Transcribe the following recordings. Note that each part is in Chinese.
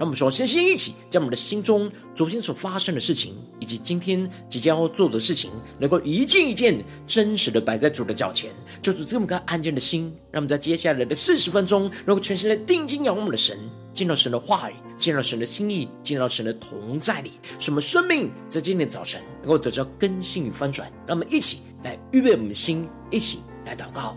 让我们说，先先一起将我们的心中昨天所发生的事情，以及今天即将要做的事情，能够一件一件真实的摆在主的脚前，就主这么个安静的心，让我们在接下来的四十分钟，能够全心的定睛仰望我们的神，见到神的话语，见到神的心意，见到神的同在里，使我们生命在今天早晨能够得到更新与翻转。让我们一起来预备我们的心，一起来祷告。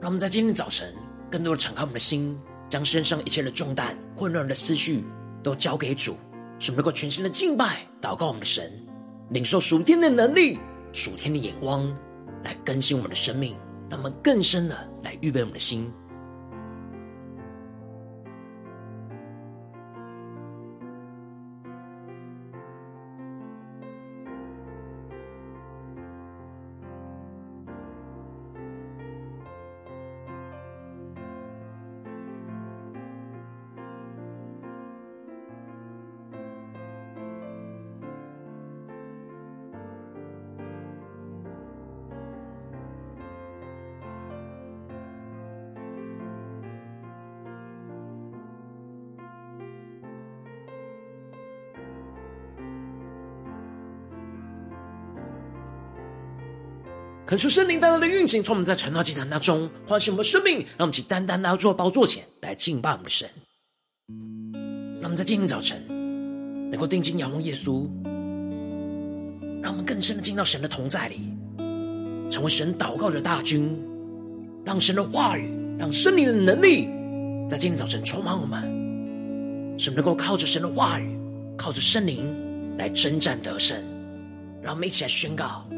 让我们在今天早晨，更多的敞开我们的心，将身上一切的重担、混乱的思绪都交给主，使我们能够全心的敬拜、祷告我们的神，领受属天的能力、属天的眼光，来更新我们的生命，让我们更深的来预备我们的心。恳求圣灵带来的运行，从我们在晨祷祭坛当中唤醒我们的生命，让我们起单单来到宝座前来敬拜我们的神。让我们在今天早晨能够定睛仰望耶稣，让我们更深的进到神的同在里，成为神祷告的大军，让神的话语，让圣灵的能力在今天早晨充满我们，使我们能够靠着神的话语，靠着圣灵来征战得胜。让我们一起来宣告。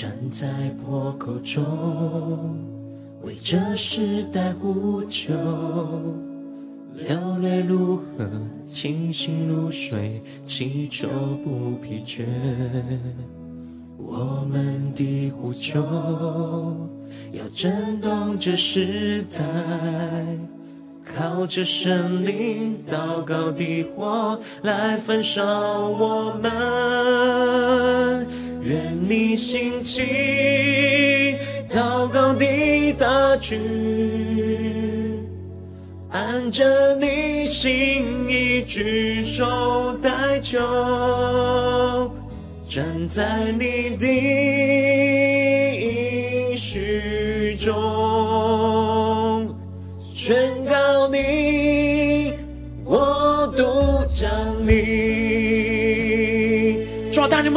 站在破口中，为这时代呼救，流泪如河，清醒如水，祈求不疲倦。我们的呼求要震动这时代，靠着神灵祷告的火来焚烧我们。愿你兴起，祷告的大军，按着你心意举手代求，站在你的应许中，宣告你，我独将你。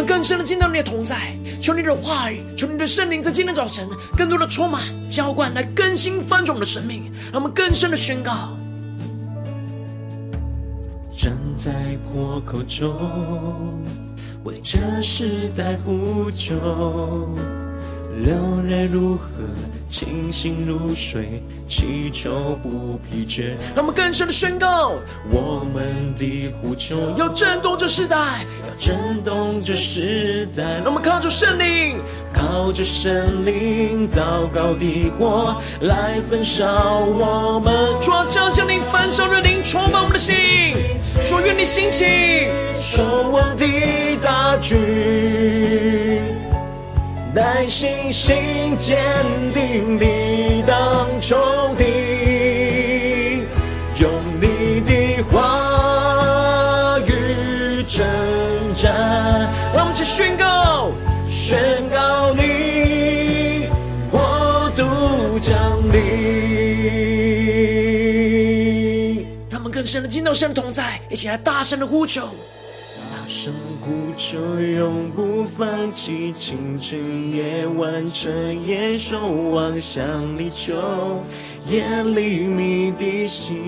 更深的见到你的同在，求你的话语，求你的圣灵在今天早晨更多的充满浇灌，来更新翻转我们的生命，让我们更深的宣告。站在破口中，为这时代呼求，流泪如何，清醒如水，祈求不疲倦。让我们更深的宣告，我们的呼求要震动这时代。要震动这时代，让我们靠着圣灵，靠着圣灵祷告的火来焚烧我们。主啊，将圣灵焚烧热灵充满我们的心。主，愿你兴起，守望的大军，带信心坚定地挡仇敌，用你的话语真。让我们一起宣告，宣告你，我独将你。更深的进到神的同在，一起来大声的呼求，呼求，永不放弃，清晨夜晚彻夜守望，向你求，夜里谜底心。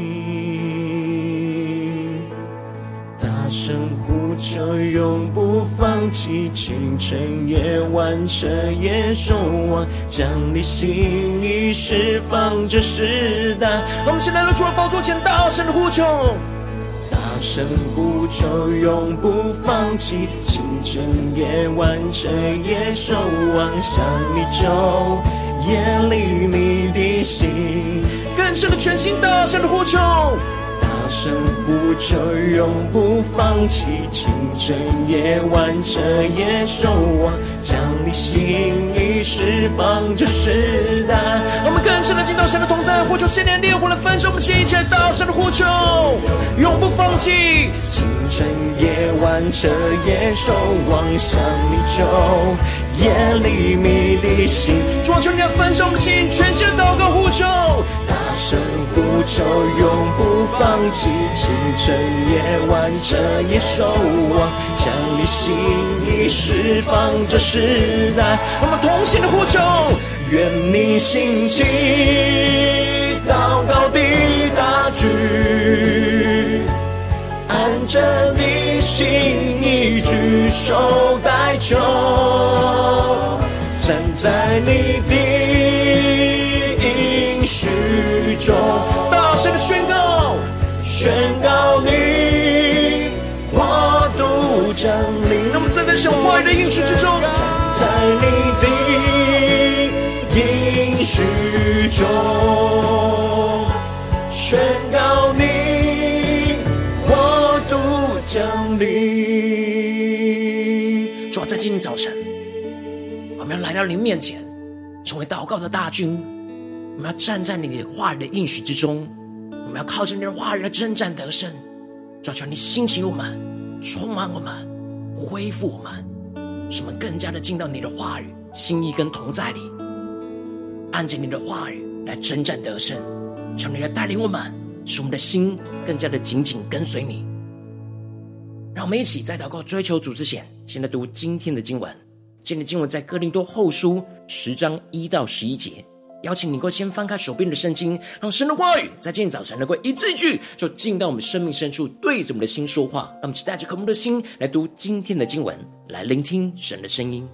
大声呼求，永不放弃，清晨夜晚彻夜守望，将你心意释放这时代。我们现在来到主的宝座前，大声的呼求，声呼求，永不放弃，清晨夜晚彻夜守望，向你求，夜里你的心，更深的全心，大声的呼求。大声呼求，永不放弃，清晨夜晚彻夜守望，将你心释放这时代。我们更深的进到神的同在，呼求千年烈火来焚烧我们心，一起来大声的呼求，永不放弃，清晨夜晚彻夜守望，向你求，夜里谜底心，主啊，求你来焚烧我们心，全心的祷告呼求。大声呼求，永不放弃，清晨夜晚彻夜守望，将你心意释放这世代。我们同心的呼求，愿你兴起，祷告的大军，按着你心意举手代求，站在你的。应许中大声的宣告，宣告你我独降临。那么站在神话语的应许之中，在你的应许中，宣告你今天早晨，我们要来到您面前，成为祷告的大军。我们要站在你的话语的应许之中，我们要靠着你的话语来征战得胜。求求你兴起我们，充满我们，恢复我们，使我们更加的进到你的话语、心意跟同在里，按着你的话语来征战得胜。求你来带领我们，使我们的心更加的紧紧跟随你。让我们一起在祷告追求主之前，先来读今天的经文。今天的经文在哥林多后书十章一到十一节。邀请你能够先翻开手边的圣经，让神的话语在今天早晨能够一字一句，就进到我们生命深处，对着我们的心说话。让我们期待着渴慕的心来读今天的经文，来聆听神的声音。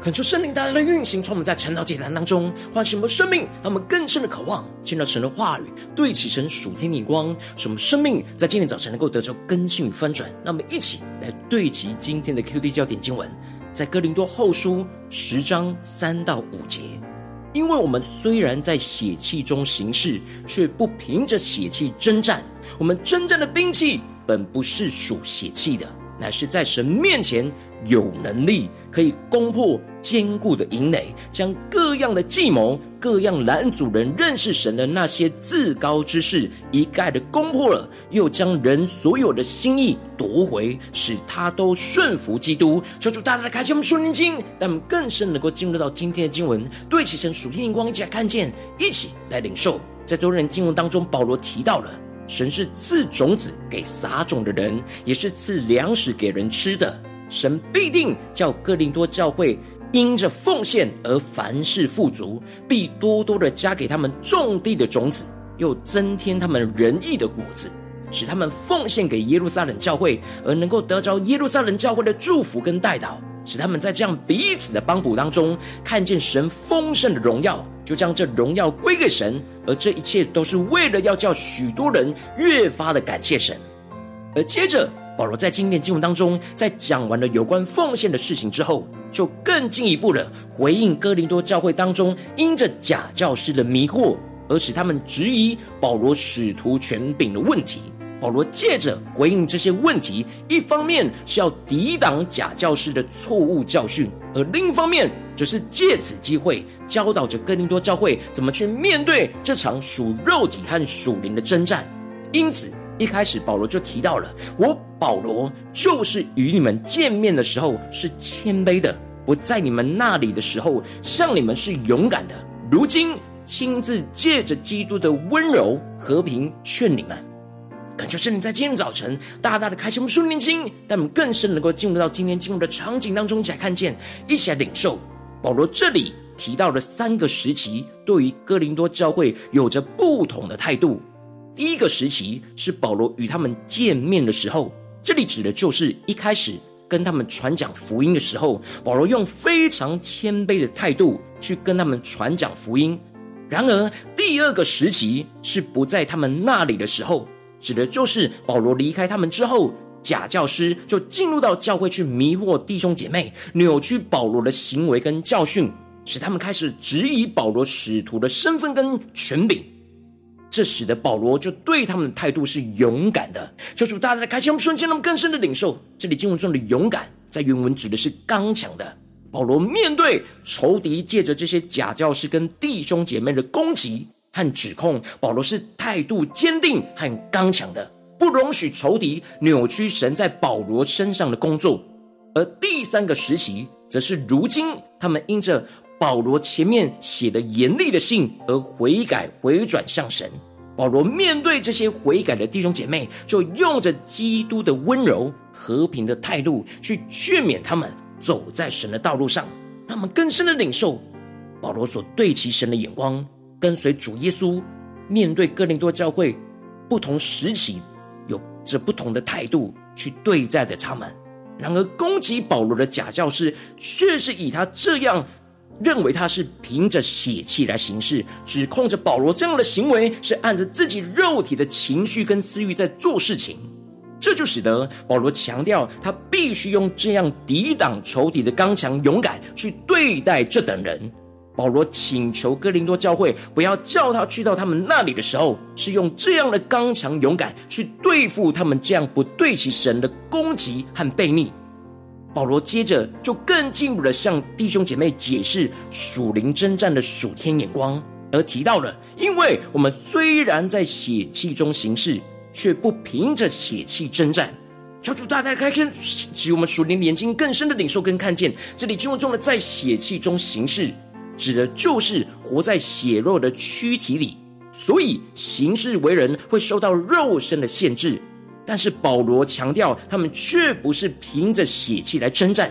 恳求圣灵大大的运行，从我们在晨祷祭坛当中唤醒我们生命，让我们更深的渴望见到神的话语，对齐神属天的光，使我们生命在今天早晨能够得着更新与翻转。让我们一起来对齐今天的 QD 焦点经文，在哥林多后书十章三到五节。因为我们虽然在血气中行事，却不凭着血气征战。我们征战的兵器本不是属血气的。乃是在神面前有能力，可以攻破坚固的营垒，将各样的计谋、各样拦阻人认识神的那些自高之事一概的攻破了，又将人所有的心意夺回，使他都顺服基督。求主大大的开启我们属灵经，让我们更深能够进入到今天的经文，对齐神属天的光，一起来看见，一起来领受。在昨日经文当中，保罗提到了。神是赐种子给撒种的人，也是赐粮食给人吃的。神必定叫哥林多教会因着奉献而凡事富足，必多多的加给他们种地的种子，又增添他们仁义的果子，使他们奉献给耶路撒冷教会，而能够得着耶路撒冷教会的祝福跟代祷。使他们在这样彼此的帮补当中，看见神丰盛的荣耀，就将这荣耀归给神。而这一切都是为了要叫许多人越发的感谢神。而接着，保罗在今天经文当中，在讲完了有关奉献的事情之后，就更进一步的回应哥林多教会当中因着假教师的迷惑，而使他们质疑保罗使徒权柄的问题。保罗借着回应这些问题，一方面是要抵挡假教师的错误教训，而另一方面则是借此机会教导着哥林多教会怎么去面对这场属肉体和属灵的征战。因此，一开始保罗就提到了：“我保罗就是与你们见面的时候是谦卑的，我在你们那里的时候向你们是勇敢的，如今亲自借着基督的温柔和平劝你们。”感谢圣灵在今天早晨大大的开启我们属灵的心，但我们更深能够进入到今天进入的场景当中，一起来看见，一起来领受。保罗这里提到的三个时期，对于哥林多教会有着不同的态度。第一个时期是保罗与他们见面的时候，这里指的就是一开始跟他们传讲福音的时候，保罗用非常谦卑的态度去跟他们传讲福音。然而，第二个时期是不在他们那里的时候。指的就是保罗离开他们之后，假教师就进入到教会去迷惑弟兄姐妹，扭曲保罗的行为跟教训，使他们开始质疑保罗使徒的身份跟权柄。这使得保罗就对他们的态度是勇敢的。求主大大的开心我们瞬间，那么更深的领受。这里经文中的勇敢，在原文指的是刚强的。保罗面对仇敌，借着这些假教师跟弟兄姐妹的攻击。和指控，保罗是态度坚定和刚强的，不容许仇敌扭曲神在保罗身上的工作。而第三个时期，则是如今他们因着保罗前面写的严厉的信而悔改回转向神。保罗面对这些悔改的弟兄姐妹，就用着基督的温柔和平的态度去劝勉他们走在神的道路上，让我们更深的领受保罗所对其神的眼光。跟随主耶稣，面对哥林多教会不同时期，有着不同的态度去对待的他们。然而，攻击保罗的假教师，却是以他这样认为他是凭着血气来行事，指控着保罗这样的行为是按着自己肉体的情绪跟私欲在做事情。这就使得保罗强调，他必须用这样抵挡仇敌的刚强勇敢去对待这等人。保罗请求哥林多教会不要叫他去到他们那里的时候，是用这样的刚强勇敢去对付他们这样不对其神的攻击和悖逆。保罗接着就更进一步的向弟兄姐妹解释属灵征战的属天眼光，而提到了，因为我们虽然在血气中行事，却不凭着血气征战。求主大大开开使我们属灵眼睛更深的领受跟看见，这里经文中的在血气中行事。指的就是活在血肉的躯体里，所以行事为人会受到肉身的限制。但是保罗强调，他们却不是凭着血气来征战。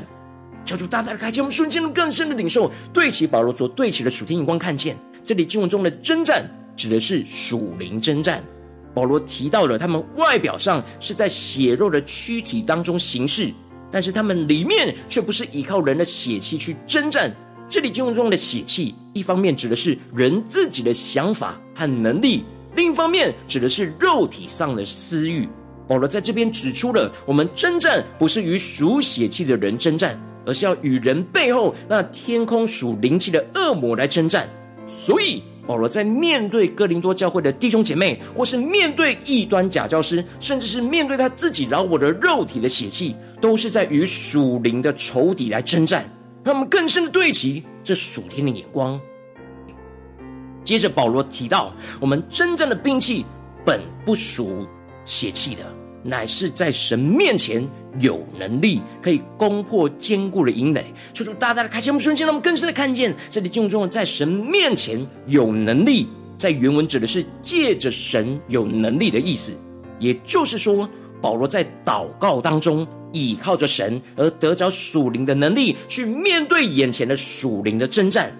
求主大大的开启我们瞬间更深的领受，对齐保罗所对齐的属天眼光，看见这里经文中的征战，指的是属灵征战。保罗提到了他们外表上是在血肉的躯体当中行事，但是他们里面却不是依靠人的血气去征战。这里经文中的血气，一方面指的是人自己的想法和能力，另一方面指的是肉体上的私欲。保罗在这边指出了，我们征战不是与属血气的人征战，而是要与人背后那天空属灵气的恶魔来征战。所以，保罗在面对哥林多教会的弟兄姐妹，或是面对异端假教师，甚至是面对他自己老我的肉体的血气，都是在与属灵的仇敌来征战。让我们更深的对齐这属天的眼光。接着，保罗提到，我们征战的兵器本不属血气的。乃是在神面前有能力可以攻破坚固的营垒，求主大大的开启我们瞬间，让我们更深的看见这里经文中的在神面前有能力，在原文指的是借着神有能力的意思。也就是说，保罗在祷告当中倚靠着神，而得着属灵的能力，去面对眼前的属灵的征战。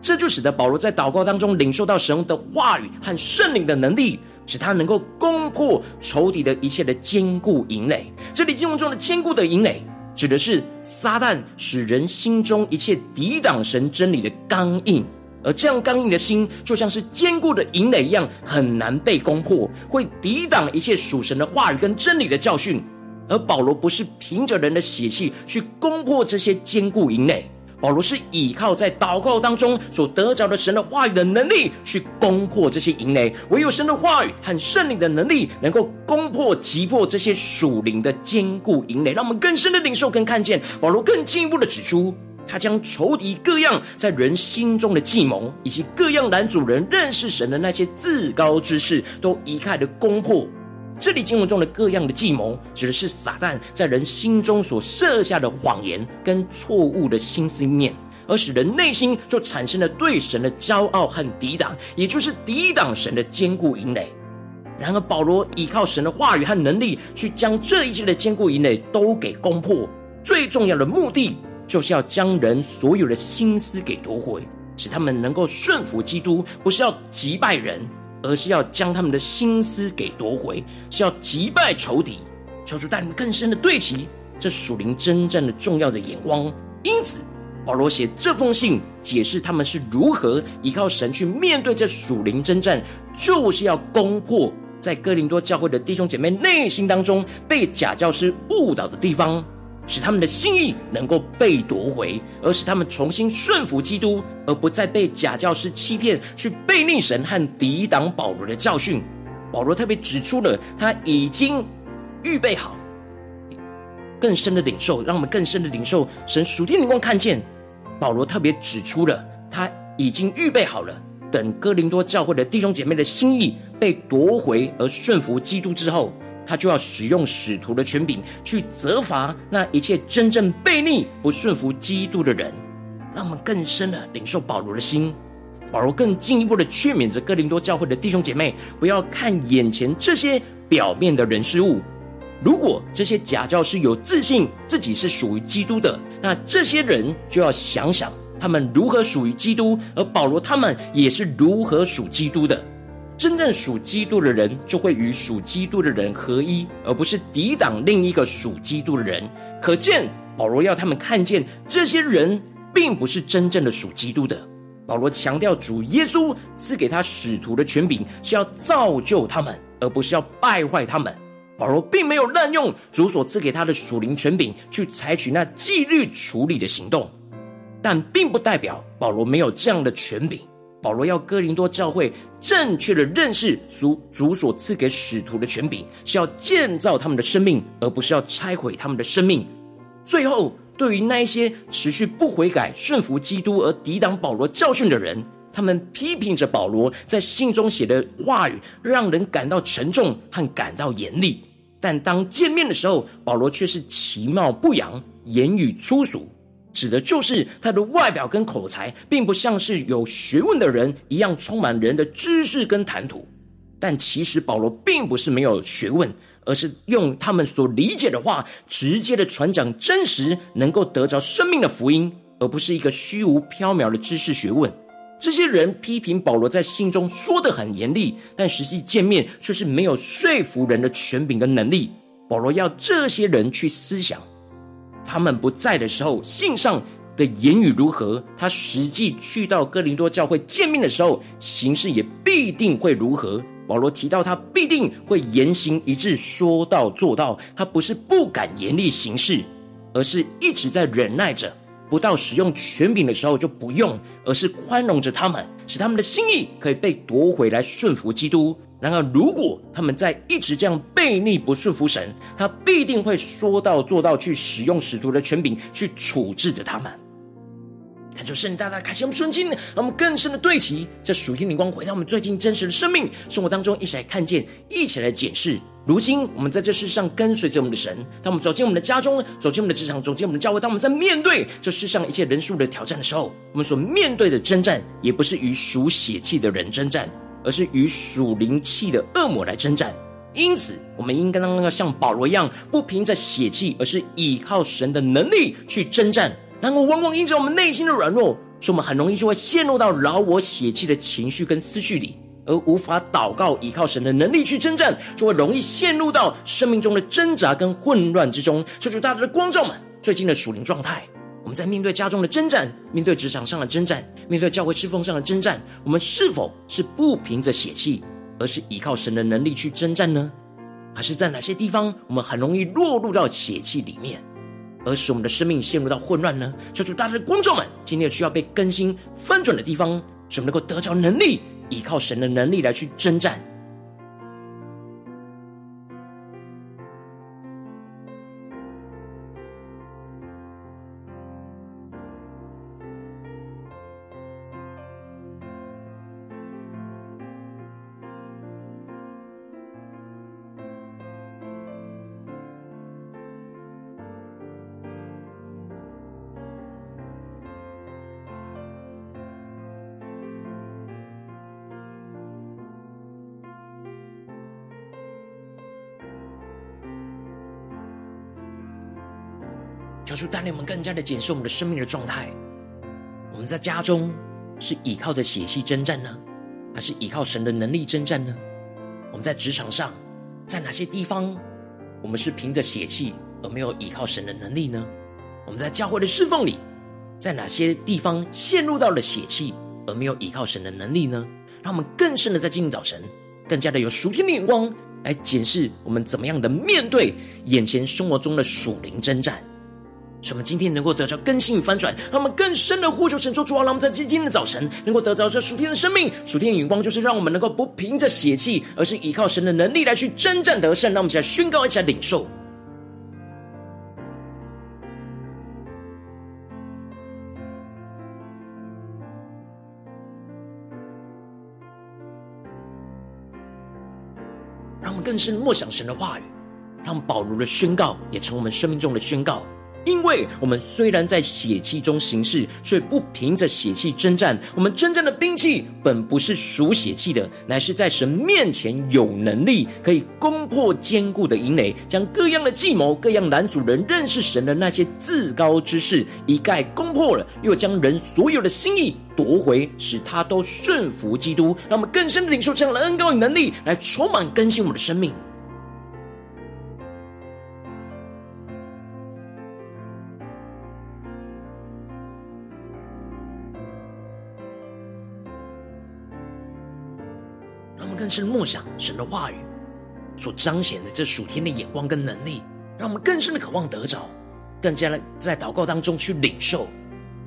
这就使得保罗在祷告当中领受到神的话语和圣灵的能力。使他能够攻破仇敌的一切的坚固营垒。这里经文中的坚固的营垒，指的是撒旦使人心中一切抵挡神真理的刚硬，而这样刚硬的心，就像是坚固的营垒一样，很难被攻破，会抵挡一切属神的话语跟真理的教训。而保罗不是凭着人的血气去攻破这些坚固营垒。保罗是倚靠在祷告当中所得着的神的话语的能力，去攻破这些营垒。唯有神的话语和圣灵的能力，能够攻破、击破这些属灵的坚固营垒，让我们更深的领受跟看见。保罗更进一步的指出，他将仇敌各样在人心中的计谋，以及各样拦阻人认识神的那些自高之事，都一概的攻破。这里经文中的各样的计谋，指的是撒旦在人心中所设下的谎言跟错误的心思念，而使人内心就产生了对神的骄傲和抵挡，也就是抵挡神的坚固营垒。然而，保罗依靠神的话语和能力，去将这一切的坚固营垒都给攻破。最重要的目的，就是要将人所有的心思给夺回，使他们能够顺服基督，不是要击败人。而是要将他们的心思给夺回，是要击败仇敌，求主带领更深的对齐这属灵征战的重要的眼光。因此，保罗写这封信，解释他们是如何依靠神去面对这属灵征战，就是要攻破在哥林多教会的弟兄姐妹内心当中被假教师误导的地方。使他们的心意能够被夺回，而使他们重新顺服基督，而不再被假教师欺骗，去背逆神和抵挡保罗的教训。保罗特别指出了他已经预备好更深的领受，让我们更深的领受神属天灵光看见。保罗特别指出了他已经预备好了，等哥林多教会的弟兄姐妹的心意被夺回而顺服基督之后。他就要使用使徒的权柄去责罚那一切真正悖逆不顺服基督的人，让我们更深的领受保罗的心。保罗更进一步的劝勉着哥林多教会的弟兄姐妹，不要看眼前这些表面的人事物。如果这些假教师有自信自己是属于基督的，那这些人就要想想他们如何属于基督，而保罗他们也是如何属基督的。真正属基督的人，就会与属基督的人合一，而不是抵挡另一个属基督的人。可见保罗要他们看见，这些人并不是真正的属基督的。保罗强调，主耶稣赐给他使徒的权柄，是要造就他们，而不是要败坏他们。保罗并没有滥用主所赐给他的属灵权柄，去采取那纪律处理的行动，但并不代表保罗没有这样的权柄。保罗要哥林多教会正确的认识属主所赐给使徒的权柄，是要建造他们的生命，而不是要拆毁他们的生命。最后，对于那一些持续不悔改、顺服基督而抵挡保罗教训的人，他们批评着保罗在信中写的话语，让人感到沉重和感到严厉。但当见面的时候，保罗却是其貌不扬，言语粗俗。指的就是他的外表跟口才，并不像是有学问的人一样充满人的知识跟谈吐。但其实保罗并不是没有学问，而是用他们所理解的话，直接的传讲真实能够得着生命的福音，而不是一个虚无缥缈的知识学问。这些人批评保罗在信中说得很严厉，但实际见面却是没有说服人的权柄跟能力。保罗要这些人去思想。他们不在的时候，信上的言语如何，他实际去到哥林多教会见面的时候，行事也必定会如何。保罗提到他必定会言行一致，说到做到。他不是不敢严厉行事，而是一直在忍耐着。不到使用权柄的时候就不用，而是宽容着他们，使他们的心意可以被夺回来，顺服基督。然而，如果他们在一直这样背逆不顺服神，他必定会说到做到，去使用使徒的权柄去处置着他们。看出圣大大开启我们顺境，让我们更深的对齐这属天灵光，回到我们最近真实的生命生活当中，一起来看见，一起来检视。如今我们在这世上跟随着我们的神，当我们走进我们的家中，走进我们的职场，走进我们的教会，当我们在面对这世上一切人数的挑战的时候，我们所面对的征战，也不是与属血气的人征战，而是与属灵气的恶魔来征战。因此，我们应该当那个像保罗一样，不凭着血气，而是依靠神的能力去征战。然而，往往因着我们内心的软弱，所以我们很容易就会陷入到扰我血气的情绪跟思绪里，而无法祷告，依靠神的能力去征战，就会容易陷入到生命中的挣扎跟混乱之中。求主大家的光照们，最近的属灵状态，我们在面对家中的征战，面对职场上的征战，面对教会侍奉上的征战，我们是否是不凭着血气，而是依靠神的能力去征战呢？还是在哪些地方，我们很容易落入到血气里面？而使我们的生命陷入到混乱呢？求主大大的观众们，今天有需要被更新翻转的地方，使我们能够得着能力，依靠神的能力来去征战。主带领我们更加的检视我们的生命的状态。我们在家中是依靠着血气征战呢，还是依靠神的能力征战呢？我们在职场上，在哪些地方我们是凭着血气而没有依靠神的能力呢？我们在教会的侍奉里，在哪些地方陷入到了血气而没有依靠神的能力呢？让我们更深的在今天早晨，更加的有属天的眼光来检视我们怎么样的面对眼前生活中的属灵征战。使我们今天能够得到更新与翻转，让我们更深的呼求神，做主啊！让我们在今天的早晨能够得到这属天的生命、属天的眼光，就是让我们能够不凭着血气，而是依靠神的能力来去征战得胜。让我们一起来宣告，一起来领受。让我们更深默想神的话语，让保罗的宣告也成我们生命中的宣告。因为我们虽然在血气中行事，却不凭着血气征战。我们征战的兵器本不是属血气的，乃是在神面前有能力，可以攻破坚固的营垒，将各样的计谋、各样拦阻人认识神的那些自高之事一概攻破了，又将人所有的心意夺回，使他都顺服基督。让我们更深的领受这样的恩膏与能力，来充满更新我们的生命。更是默想神的话语所彰显的这属天的眼光跟能力，让我们更深的渴望得着，更加的在祷告当中去领受。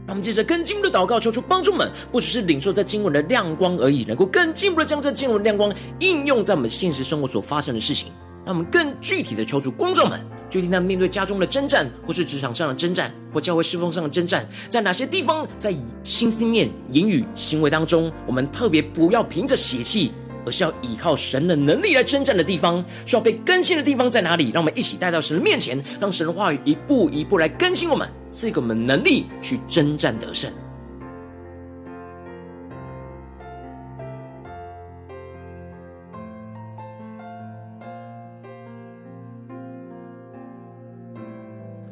让我们接着更进一步的祷告，求主帮助们，不只是领受这经文的亮光而已，能够更进一步的将这经文亮光应用在我们现实生活所发生的事情。让我们更具体的求主光照们，决定在面对家中的征战，或是职场上的征战，或教会侍奉上的征战，在哪些地方，在心思念、言语、行为当中，我们特别不要凭着血气。而是要依靠神的能力来征战的地方，需要被更新的地方在哪里？让我们一起带到神的面前，让神的话语一步一步来更新我们，赐给我们能力去征战得胜。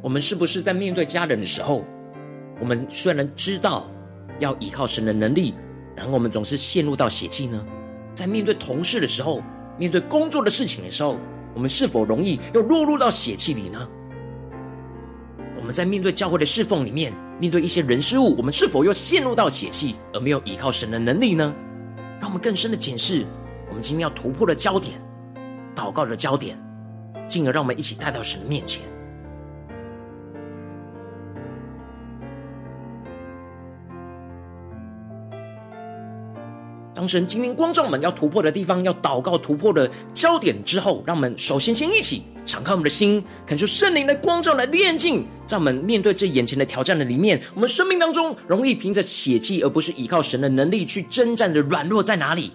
我们是不是在面对家人的时候，我们虽然知道要依靠神的能力，然后我们总是陷入到血气呢？在面对同事的时候，面对工作的事情的时候，我们是否容易又落入到血气里呢？我们在面对教会的侍奉里面，面对一些人事物，我们是否又陷入到血气，而没有依靠神的能力呢？让我们更深的检视，我们今天要突破的焦点，祷告的焦点，进而让我们一起带到神面前。当神今天光照我们要突破的地方，要祷告突破的焦点之后，让我们首先先一起敞开我们的心，感受圣灵的光照来炼净，在我们面对这眼前的挑战的里面，我们生命当中容易凭着血气，而不是依靠神的能力去征战的软弱在哪里？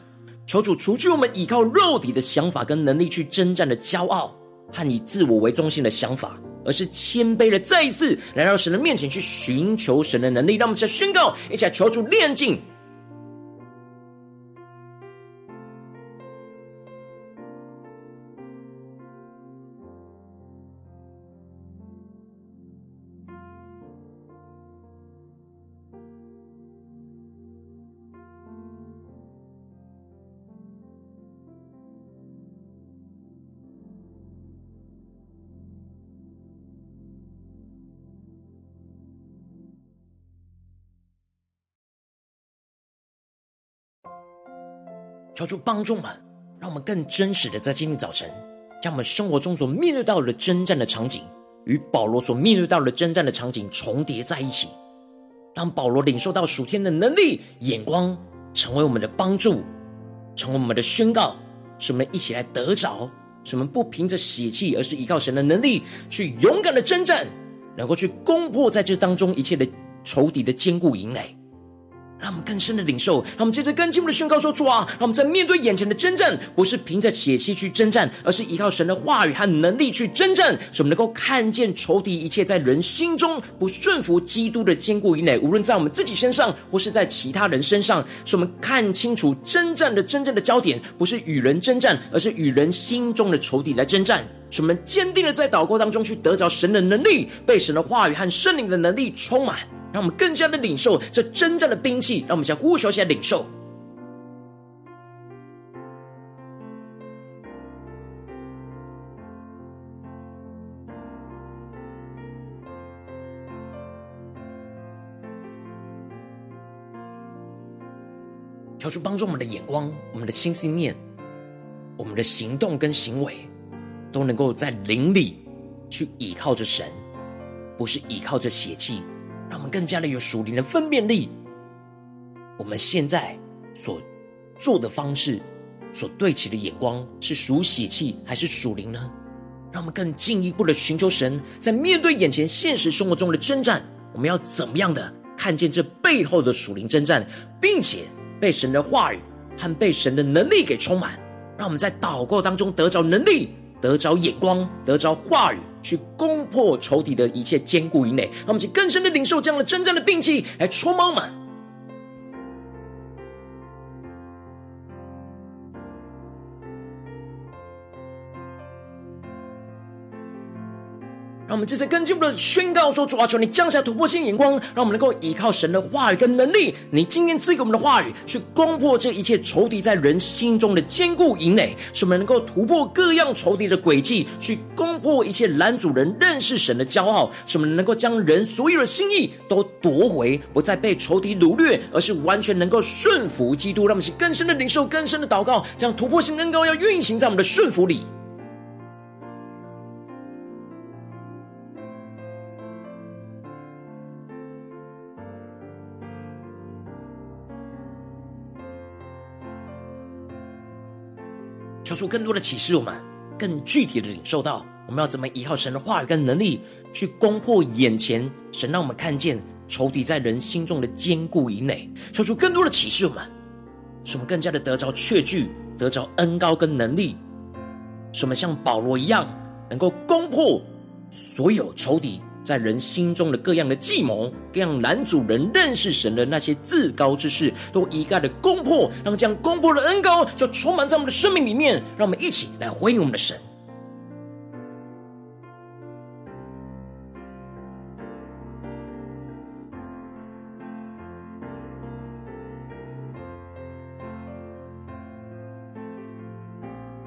求主除去我们依靠肉体的想法跟能力去征战的骄傲和以自我为中心的想法，而是谦卑的再一次来到神的面前去寻求神的能力。让我们再宣告，一起来求主炼净。求主帮助们，让我们更真实的在今天早晨，将我们生活中所面对到的征战的场景，与保罗所面对到的征战的场景重叠在一起，让保罗领受到属天的能力、眼光，成为我们的帮助，成为我们的宣告，使我们一起来得着，使我们不凭着血气，而是依靠神的能力，去勇敢的征战，能够去攻破在这当中一切的仇敌的坚固营垒。让我们更深的领受，让我们接着更进一步的宣告说：主啊，让我们在面对眼前的征战，不是凭着血气去征战，而是依靠神的话语和能力去征战，使我们能够看见仇敌一切在人心中不顺服基督的坚固营垒，无论在我们自己身上，或是在其他人身上，使我们看清楚征战的真正的焦点，不是与人征战，而是与人心中的仇敌来征战。使我们坚定的在祷告当中去得着神的能力，被神的话语和圣灵的能力充满。让我们更加的领受这真正的兵器，让我们先呼求，先领受。求主帮助我们的眼光、我们的心思念、我们的行动跟行为，都能够在灵里去依靠着神，不是依靠着血气。让我们更加的有属灵的分辨力。我们现在所做的方式，所对齐的眼光，是属血气还是属灵呢？让我们更进一步的寻求神，在面对眼前现实生活中的征战，我们要怎么样的看见这背后的属灵征战，并且被神的话语和被神的能力给充满，让我们在祷告当中得着能力。得着眼光，得着话语，去攻破仇敌的一切坚固营垒。让我们去更深的领受这样的真正的兵器，来戳猫满。让我们接着更进一步的宣告说：主啊，求你降下突破性眼光，让我们能够依靠神的话语跟能力。你今天赐给我们的话语，去攻破这一切仇敌在人心中的坚固营垒，使我们能够突破各样仇敌的诡计，去攻破一切拦阻人认识神的骄傲，使我们能够将人所有的心意都夺回，不再被仇敌掳掠，而是完全能够顺服基督。让我们是更深的领受，更深的祷告，这样突破性恩膏要运行在我们的顺服里。求出更多的启示，我们更具体的领受到，我们要怎么依靠神的话语跟能力，去攻破眼前神让我们看见仇敌在人心中的坚固以内。求出更多的启示，我们使我们更加的得着确据，得着恩高跟能力，使我们像保罗一样，能够攻破所有仇敌。在人心中的各样的计谋，各样拦阻人认识神的那些自高之事，都一概的攻破，让这样攻破的恩膏就充满在我们的生命里面。让我们一起来回应我们的神，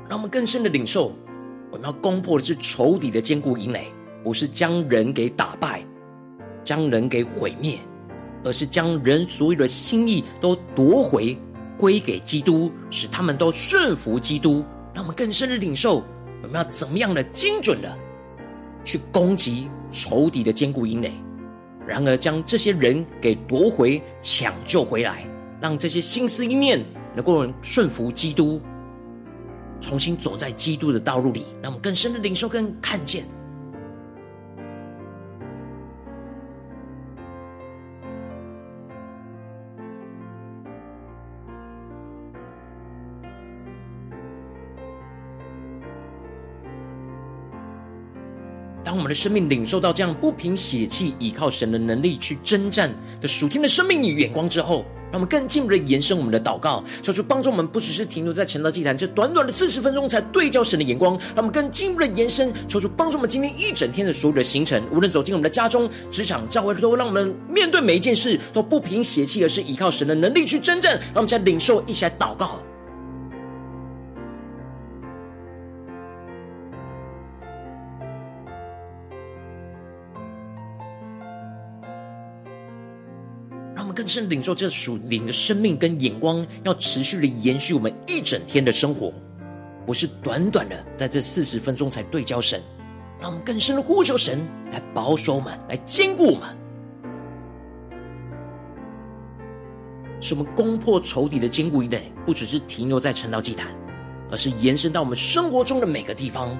让我们更深的领受，我们要攻破的是仇敌的坚固营垒。不是将人给打败，将人给毁灭，而是将人所有的心意都夺回，归给基督，使他们都顺服基督。让我们更深的领受，我们要怎么样的精准的去攻击仇敌的坚固营垒，然而将这些人给夺回、抢救回来，让这些心思意念能够顺服基督，重新走在基督的道路里，让我们更深的领受跟看见。我们的生命领受到这样不凭血气、依靠神的能力去征战的属天的生命与眼光之后，让我们更进一步的延伸我们的祷告，求主帮助我们，不只是停留在成道祭坛这短短的四十分钟才对焦神的眼光，让我们更进一步的延伸，求主帮助我们今天一整天的所有的行程，无论走进我们的家中、职场、教会，都让我们面对每一件事都不凭血气，而是依靠神的能力去征战。让我们再领受，一起来祷告。我们更深领受这属灵的生命跟眼光，要持续的延续我们一整天的生活，不是短短的在这四十分钟才对焦神，让我们更深的呼求神来保守我们，来坚固我们，使我们攻破仇敌的坚固营垒，不只是停留在晨祷祭坛，而是延伸到我们生活中的每个地方。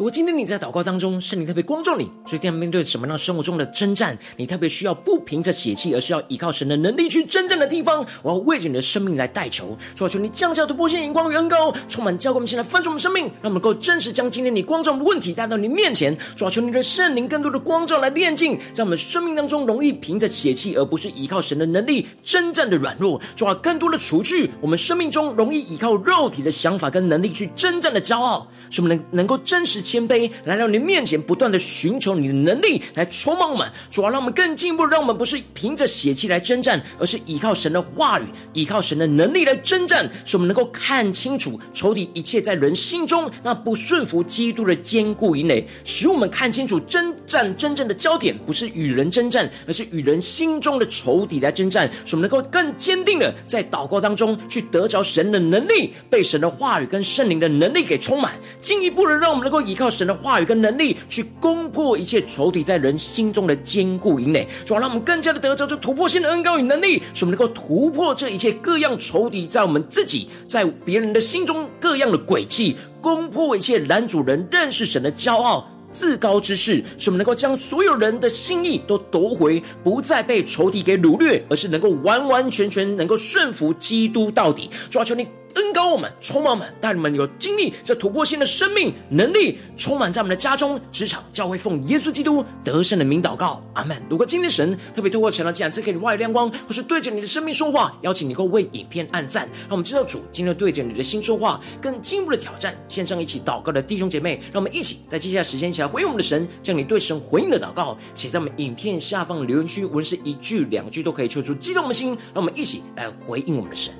如果今天你在祷告当中，圣灵特别光照你，最要面对什么样生活中的征战，你特别需要不凭着血气，而是要依靠神的能力去征战的地方，我要为着你的生命来代求，主啊，求你降下突破性眼光与恩膏，充满教灌我们，现在翻转我们生命，让我们能够真实将今天你光照的问题带到你面前，主啊，求你的圣灵更多的光照来炼净，在我们生命当中容易凭着血气，而不是依靠神的能力征战的软弱，主啊，更多的除去我们生命中容易依靠肉体的想法跟能力去征战的骄傲。使我们能能够真实谦卑，来到你面前，不断的寻求你的能力来充满我们。主要让我们更进一步，让我们不是凭着血气来征战，而是依靠神的话语，依靠神的能力来征战。使我们能够看清楚仇敌一切在人心中那不顺服基督的坚固以内，使我们看清楚征战真正的焦点不是与人征战，而是与人心中的仇敌来征战。使我们能够更坚定的在祷告当中去得着神的能力，被神的话语跟圣灵的能力给充满。进一步的，让我们能够依靠神的话语跟能力，去攻破一切仇敌在人心中的坚固营垒。主要让我们更加的得着这突破性的恩膏与能力，使我们能够突破这一切各样仇敌在我们自己、在别人的心中各样的诡计，攻破一切拦阻人认识神的骄傲、自高之事，使我们能够将所有人的心意都夺回，不再被仇敌给掳掠，而是能够完完全全能够顺服基督到底。主要求你。恩膏我们，充满我们，带你们有经历这突破性的生命能力，充满在我们的家中、职场、教会，奉耶稣基督得胜的名祷告，阿门。如果今天神特别透过晨祷祭坛赐给你话语亮光，或是对着你的生命说话，邀请你够为影片按赞，让我们知道主今天对着你的心说话，更进一步的挑战。线上一起祷告的弟兄姐妹，让我们一起在接下来时间一起来回应我们的神，将你对神回应的祷告写在我们影片下方留言区，无论是一句两句都可以，抽出激动的心，让我们一起来回应我们的神。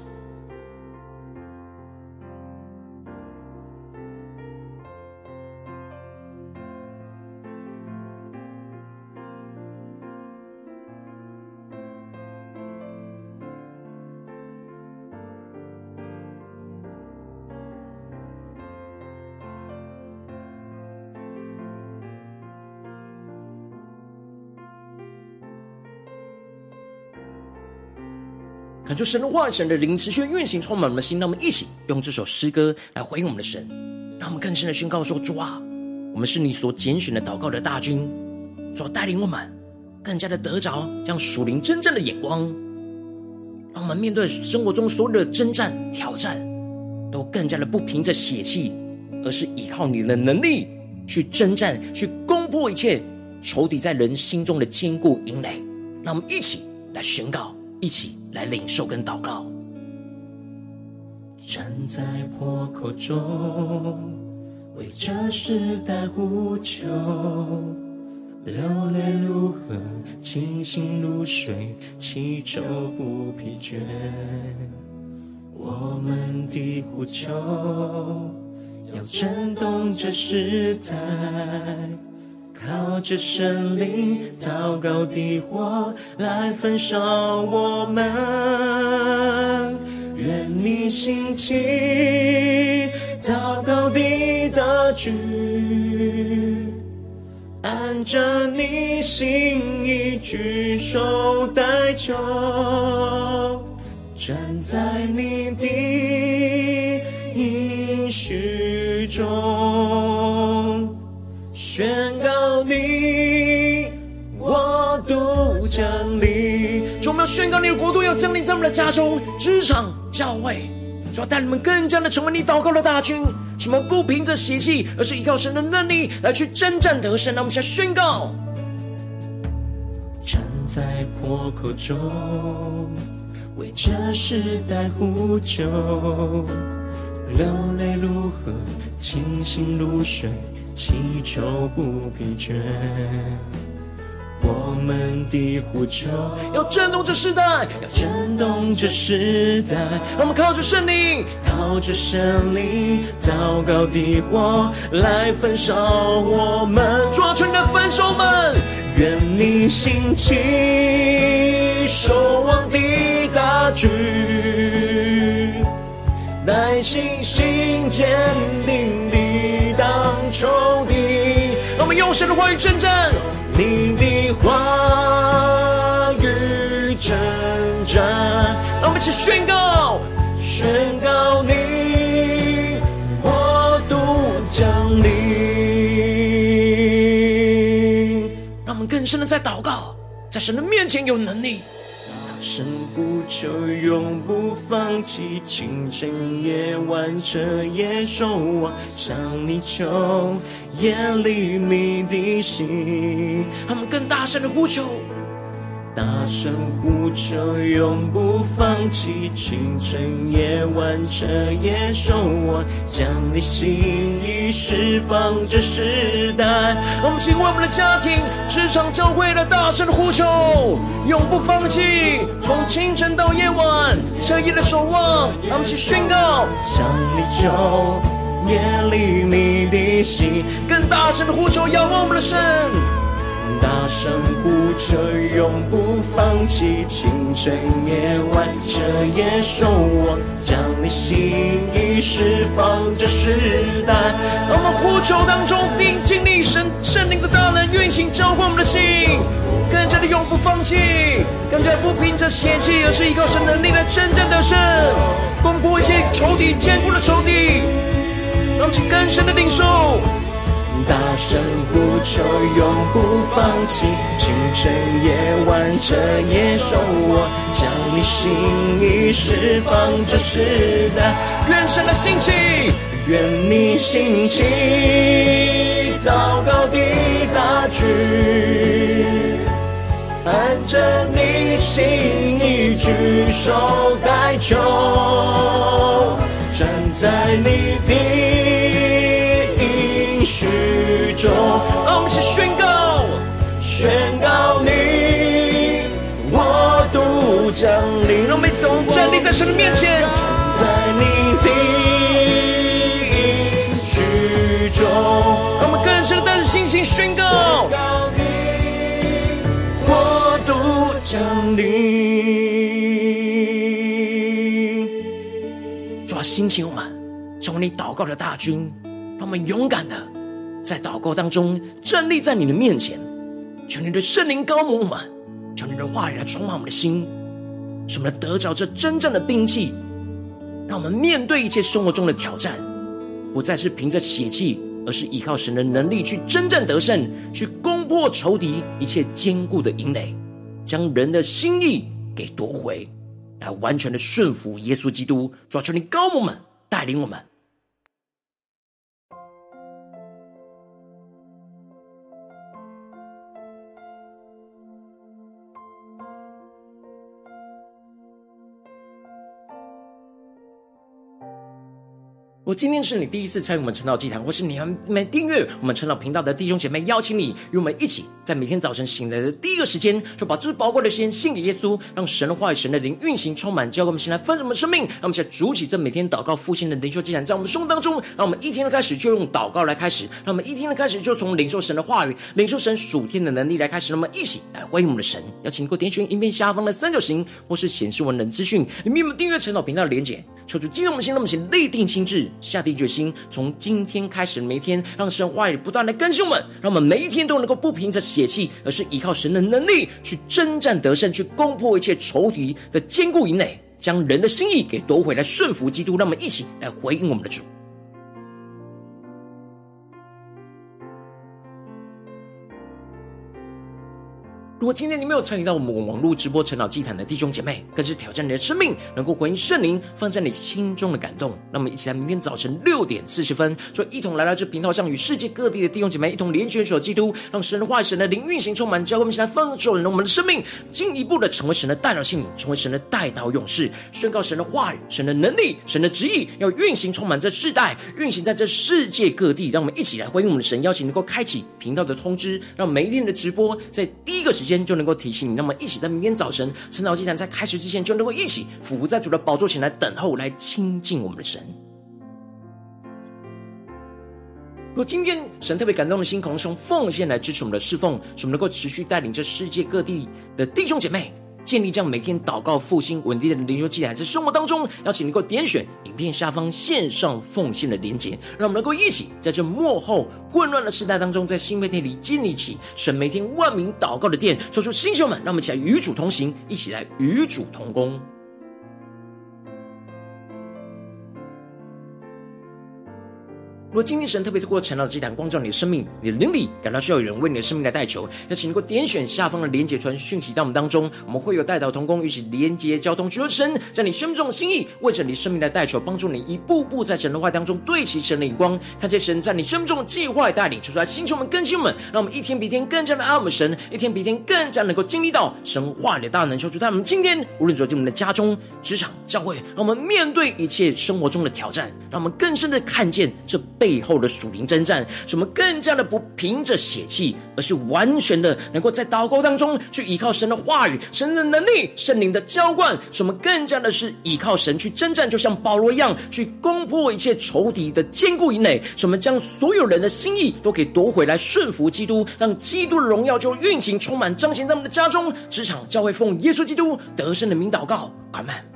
感受神的话语、神的灵持续运行，充满我们的心。让我们一起用这首诗歌来回应我们的神，让我们更深的宣告说：主啊，我们是你所拣选的祷告的大军，主带领我们更加的得着将属灵真正的眼光，让我们面对生活中所有的征战挑战，都更加的不凭着血气，而是依靠你的能力去征战，去攻破一切仇敌在人心中的坚固营垒。让我们一起来宣告，一起来领受跟祷告。站在破口中，为这时代呼求，流泪如河，清醒如水，祈求不疲倦。我们的呼求要震动这时代。靠着神灵祷告的火来焚烧我们，愿你兴起祷告的大军，按着你心意举手代求，站在你的应许中。宣要宣告你的国度要降临在我们的家中、职场、教会，主要带你们更加的成为你祷告的大军。什么不凭着血气，而是依靠神的能力来去征战得胜。让我们先宣告：站在破口中，为这时代呼救，流泪如河，清醒如水。祈求不疲倦，我们的呼求要震动这世代，要震动这世代。让我们靠着圣灵，靠着圣灵，祷告的火来焚烧我们。抓住你的分手们，愿你兴起守望的大军，耐心心坚定地挡仇敌。我们。用神的话语征战，你的话语征战，让我们一起宣告，宣告你国度降临，让我们更深的在祷告，在神的面前有能力。神呼求，永不放弃，清晨夜晚彻夜守望，向你求，夜里鸣的心。他们更大声的呼求。大声呼求，永不放弃，清晨夜晚彻夜守望，将你心意释放这时代。我们请为我们的家庭、职场、教会来大声的呼求，永不放弃，从清晨到夜晚彻夜的守望。让我们一起宣告，向你求，夜里你的心，更大声的呼求，仰望我们的神。大声呼求，永不放弃，清晨夜晚彻夜守望，将你心意释放这时代。我们呼求当中，并经历神圣灵的大能运行，浇灌我们的心，更加的永不放弃，更加不凭着血气，而是依靠神能力来真正得胜，攻破一切仇敌坚固的仇敌，让我们更深的领受。大声呼求，永不放弃，清晨夜晚彻夜守望，将你心意释放这时代。愿神的兴起，愿你心情，祷告的大军，按着你心意举手代求，站在你的。许中，让我们一起宣告，宣告你我独降临。让我们一同站立在神的面前，站在你的应许中，让我们更深的带着信心宣告，国度降临。主啊，兴起我们，成为你祷告的大军。让我们勇敢的在祷告当中站立在你的面前，求你的圣灵膏抹我们，求你的话语来充满我们的心，使我们得着这真正的兵器，让我们面对一切生活中的挑战，不再是凭着血气，而是依靠神的能力去真正得胜，去攻破仇敌一切坚固的营垒，将人的心意给夺回，来完全的顺服耶稣基督。主啊，求你膏抹我们，带领我们。今天是你第一次参与我们晨祷祭坛，或是你还没订阅我们晨祷频道的弟兄姐妹，邀请你与我们一起，在每天早晨醒来的第一个时间，就把最宝贵的时间献给耶稣，让神的话语、神的灵运行充满，教给我们现在丰盛的生命。让我们现在筑起这每天祷告复兴的灵修祭坛，在我们生活当中，让我们一天的开始就用祷告来开始，让我们一天的开始就从领受神的话语、领受神属天的能力来开始。那么一起来欢迎我们的神，邀请你给我点选影片下方的三角形，或是显示文的资讯，里面有没有订阅晨祷频道的连结？求主激动的心，让我们先立定心志，下定决心。从今天开始每一天，让神话语不断的更新我们，让我们每一天都能够不凭着血气，而是依靠神的能力去征战得胜，去攻破一切仇敌的坚固营垒，将人的心意给夺回来，顺服基督。让我们一起来回应我们的主。如果今天你没有参与到我们网络直播晨祷祭坛的弟兄姐妹，更是挑战你的生命，能够回应圣灵放在你心中的感动。那么，一起在明天早晨六点四十分，就一同来到这频道上，与世界各地的弟兄姐妹一同联结所基督，让神的话语、神的灵运行充满，教会我们起来丰盛我们的生命，进一步的成为神的代祷信，成为神的代祷勇士，宣告神的话语、神的能力、神的旨意，要运行充满这世代，运行在这世界各地。让我们一起来回应我们的神，邀请能够开启频道的通知，让每一天的直播在第一个时间。间就能够提醒你，那么一起在明天早晨晨祷祭坛在开始之前，就能够一起俯伏在主的宝座前来等候，来亲近我们的神。若今天神特别感动的心，可能是用奉献来支持我们的侍奉，使我们能够持续带领这世界各地的弟兄姐妹。建立这样每天祷告复兴稳定的灵修祭坛，在生活当中，邀请你能够点选影片下方线上奉献的连结，让我们能够一起在这幕后混乱的时代当中，在新媒体里建立起神每天万名祷告的殿，抽出新秀们，让我们一起来与主同行，一起来与主同工。如果今天神特别透过晨祷祭坛光照你的生命，你的灵里感到需要有人为你的生命来代求，邀请能够点选下方的连结传讯息到我们当中，我们会有代祷同工，一起连结交通，求神在你生命中的心意，为着你生命来代求，帮助你一步步在神的话当中对齐神的眼光，看见神在你生命中的计划带领，求出来星球们更新我们，让我们一天比一天更加的爱我们神，一天比一天更加能够经历到神话里的大能，求主在我们今天无论走进我们的家中、职场、教会，让我们面对一切生活中的挑战，让我们更深的看见这。背后的属灵征战，使我们更加的不凭着血气，而是完全的能够在祷告当中去依靠神的话语、神的能力、圣灵的浇灌，使我们更加的是依靠神去征战，就像保罗一样，去攻破一切仇敌的坚固营垒，使我们将所有人的心意都给夺回来，顺服基督，让基督的荣耀就运行充满彰显在我们的家中、职场、教会，奉耶稣基督得胜的名祷告，阿门。